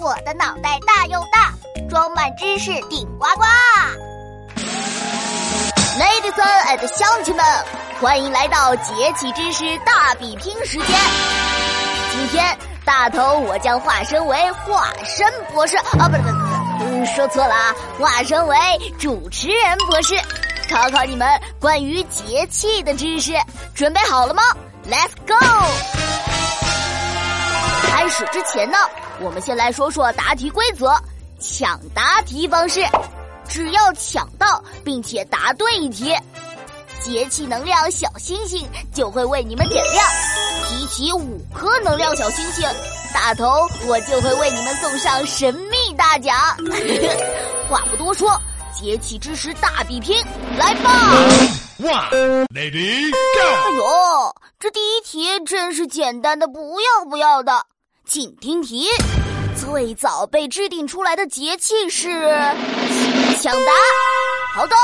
我的脑袋大又大，装满知识顶呱呱。Ladies and 乡亲们，欢迎来到节气知识大比拼时间。今天大头我将化身为化身博士啊，不是不是不，说错了啊，化身为主持人博士，考考你们关于节气的知识，准备好了吗？Let's go。开始之前呢，我们先来说说答题规则。抢答题方式，只要抢到并且答对一题，节气能量小星星就会为你们点亮。集齐五颗能量小星星，大头我就会为你们送上神秘大奖。话不多说，节气知识大比拼，来吧！One, lady, go！哎呦，这第一题真是简单的不要不要的。请听题：最早被制定出来的节气是？抢答。好的，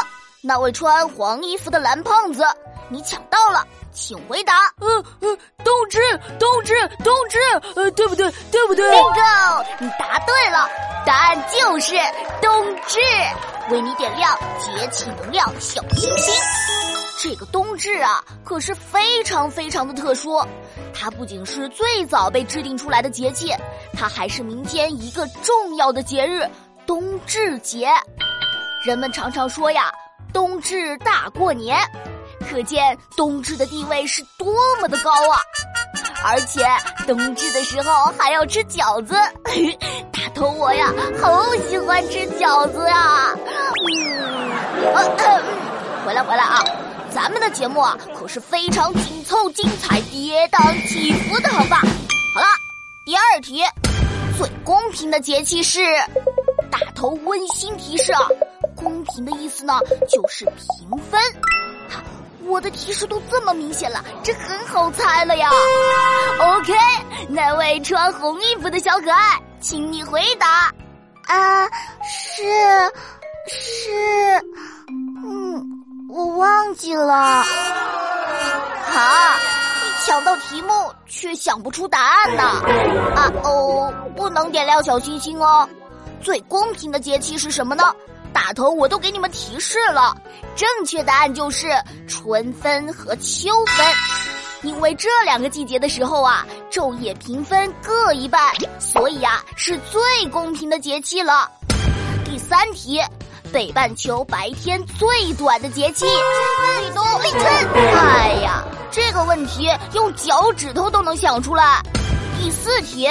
那位穿黄衣服的蓝胖子，你抢到了，请回答。嗯嗯，冬至，冬至，冬至，呃，对不对？对不对？Bingo，你答对了，答案就是冬至，为你点亮节气能量小星星。这个冬至啊，可是非常非常的特殊。它不仅是最早被制定出来的节气，它还是民间一个重要的节日——冬至节。人们常常说呀，“冬至大过年”，可见冬至的地位是多么的高啊！而且冬至的时候还要吃饺子，大头我呀，好喜欢吃饺子呀！嗯，回来回来啊！咱们的节目啊，可是非常紧凑、精彩、跌宕起伏的，好吧？好了，第二题，最公平的节气是？大头温馨提示啊，公平的意思呢，就是平分。我的提示都这么明显了，这很好猜了呀。OK，那位穿红衣服的小可爱，请你回答。啊，是，是，嗯。我忘记了，啊！你抢到题目却想不出答案呢？啊哦，不能点亮小星星哦。最公平的节气是什么呢？大头我都给你们提示了，正确答案就是春分和秋分，因为这两个季节的时候啊，昼夜平分各一半，所以啊是最公平的节气了。第三题。北半球白天最短的节气，立冬立春。哎呀，这个问题用脚趾头都能想出来。第四题，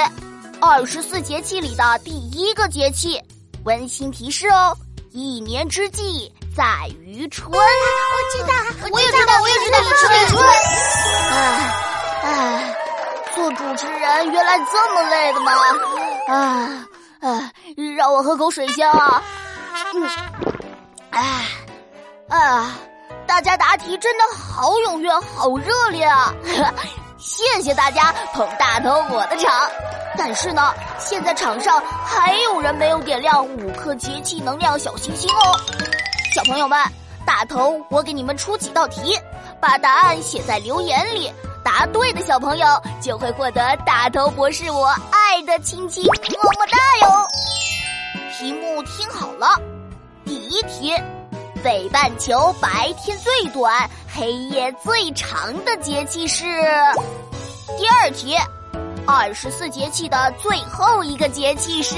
二十四节气里的第一个节气，温馨提示哦，一年之计在于春。我知道，我也知道，我也知道立春。哎哎，做主持人原来这么累的吗？啊啊，让我喝口水先啊。嗯，哎，啊，大家答题真的好踊跃，好热烈啊！谢谢大家捧大头我的场。但是呢，现在场上还有人没有点亮五颗节气能量小星星哦。小朋友们，大头我给你们出几道题，把答案写在留言里，答对的小朋友就会获得大头博士我爱的亲亲，么么哒哟。题目听好了，第一题，北半球白天最短、黑夜最长的节气是？第二题，二十四节气的最后一个节气是？